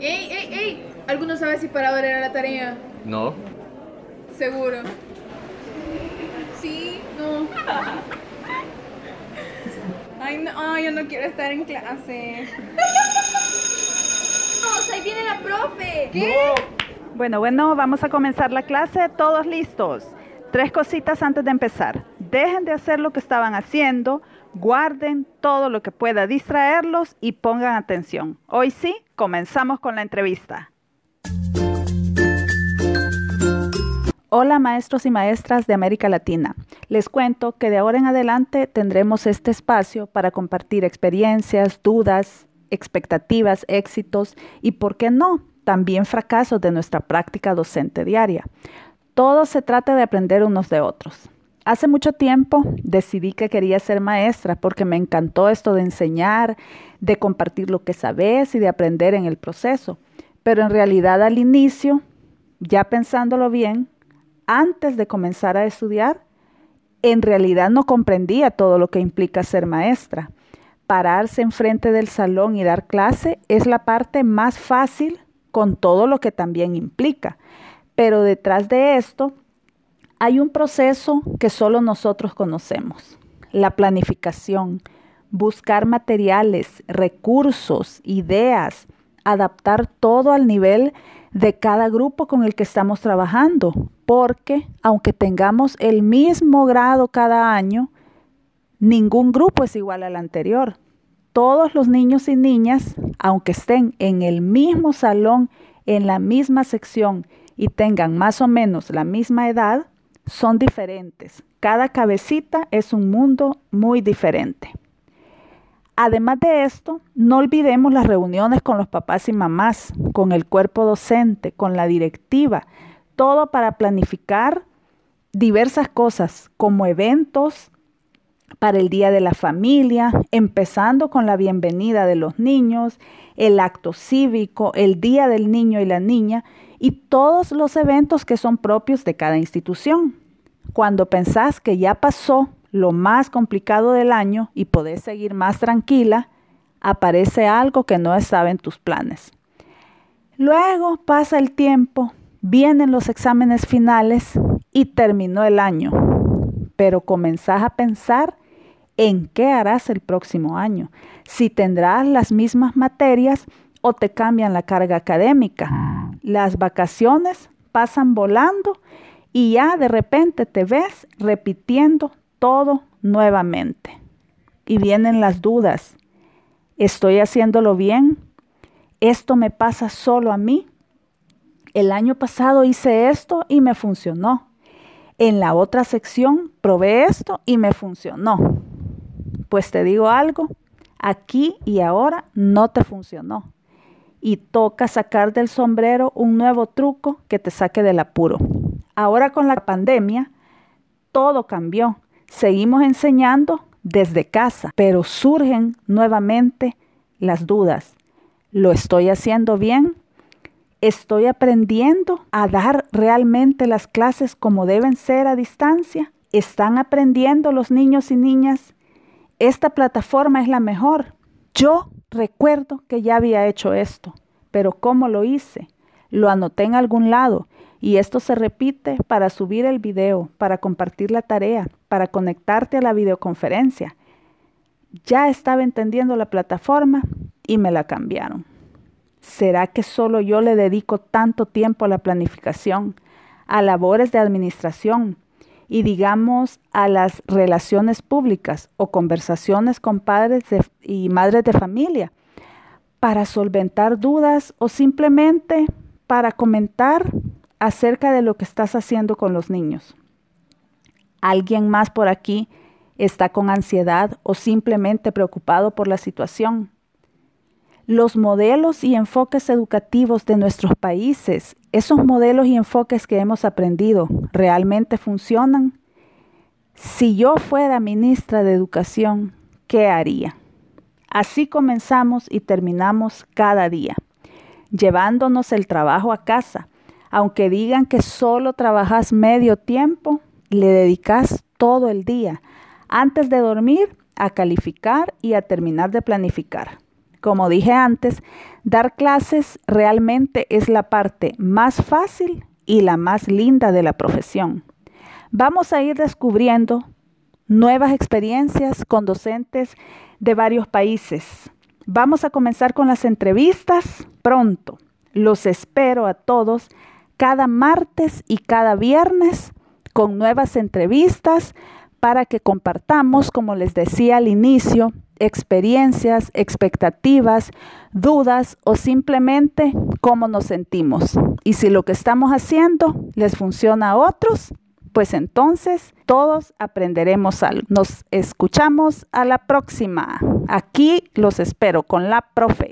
¡Ey, ey, ey! ¿Alguno sabe si para ahora era la tarea? No. Seguro. Sí, no. Ay, no, ay, yo no quiero estar en clase. ¡Vamos, ahí viene la profe! ¿Qué? Bueno, bueno, vamos a comenzar la clase. Todos listos. Tres cositas antes de empezar. Dejen de hacer lo que estaban haciendo, guarden todo lo que pueda distraerlos y pongan atención. Hoy sí, comenzamos con la entrevista. Hola maestros y maestras de América Latina. Les cuento que de ahora en adelante tendremos este espacio para compartir experiencias, dudas, expectativas, éxitos y, ¿por qué no?, también fracasos de nuestra práctica docente diaria. Todo se trata de aprender unos de otros. Hace mucho tiempo decidí que quería ser maestra porque me encantó esto de enseñar, de compartir lo que sabes y de aprender en el proceso. Pero en realidad al inicio, ya pensándolo bien, antes de comenzar a estudiar, en realidad no comprendía todo lo que implica ser maestra. Pararse enfrente del salón y dar clase es la parte más fácil con todo lo que también implica. Pero detrás de esto hay un proceso que solo nosotros conocemos. La planificación, buscar materiales, recursos, ideas, adaptar todo al nivel de cada grupo con el que estamos trabajando, porque aunque tengamos el mismo grado cada año, ningún grupo es igual al anterior. Todos los niños y niñas, aunque estén en el mismo salón, en la misma sección y tengan más o menos la misma edad, son diferentes. Cada cabecita es un mundo muy diferente. Además de esto, no olvidemos las reuniones con los papás y mamás, con el cuerpo docente, con la directiva, todo para planificar diversas cosas como eventos para el Día de la Familia, empezando con la bienvenida de los niños, el acto cívico, el Día del Niño y la Niña y todos los eventos que son propios de cada institución. Cuando pensás que ya pasó lo más complicado del año y podés seguir más tranquila, aparece algo que no estaba en tus planes. Luego pasa el tiempo, vienen los exámenes finales y terminó el año, pero comenzás a pensar en qué harás el próximo año, si tendrás las mismas materias o te cambian la carga académica. Las vacaciones pasan volando y ya de repente te ves repitiendo todo nuevamente. Y vienen las dudas. ¿Estoy haciéndolo bien? ¿Esto me pasa solo a mí? El año pasado hice esto y me funcionó. En la otra sección probé esto y me funcionó. Pues te digo algo, aquí y ahora no te funcionó. Y toca sacar del sombrero un nuevo truco que te saque del apuro. Ahora con la pandemia, todo cambió Seguimos enseñando desde casa, pero surgen nuevamente las dudas. ¿Lo estoy haciendo bien? ¿Estoy aprendiendo a dar realmente las clases como deben ser a distancia? ¿Están aprendiendo los niños y niñas? Esta plataforma es la mejor. Yo recuerdo que ya había hecho esto, pero ¿cómo lo hice? Lo anoté en algún lado y esto se repite para subir el video, para compartir la tarea, para conectarte a la videoconferencia. Ya estaba entendiendo la plataforma y me la cambiaron. ¿Será que solo yo le dedico tanto tiempo a la planificación, a labores de administración y digamos a las relaciones públicas o conversaciones con padres y madres de familia para solventar dudas o simplemente para comentar acerca de lo que estás haciendo con los niños. ¿Alguien más por aquí está con ansiedad o simplemente preocupado por la situación? Los modelos y enfoques educativos de nuestros países, esos modelos y enfoques que hemos aprendido, ¿realmente funcionan? Si yo fuera ministra de Educación, ¿qué haría? Así comenzamos y terminamos cada día, llevándonos el trabajo a casa aunque digan que solo trabajas medio tiempo, le dedicas todo el día, antes de dormir, a calificar y a terminar de planificar. Como dije antes, dar clases realmente es la parte más fácil y la más linda de la profesión. Vamos a ir descubriendo nuevas experiencias con docentes de varios países. Vamos a comenzar con las entrevistas pronto. Los espero a todos cada martes y cada viernes con nuevas entrevistas para que compartamos, como les decía al inicio, experiencias, expectativas, dudas o simplemente cómo nos sentimos. Y si lo que estamos haciendo les funciona a otros, pues entonces todos aprenderemos algo. Nos escuchamos a la próxima. Aquí los espero con la profe.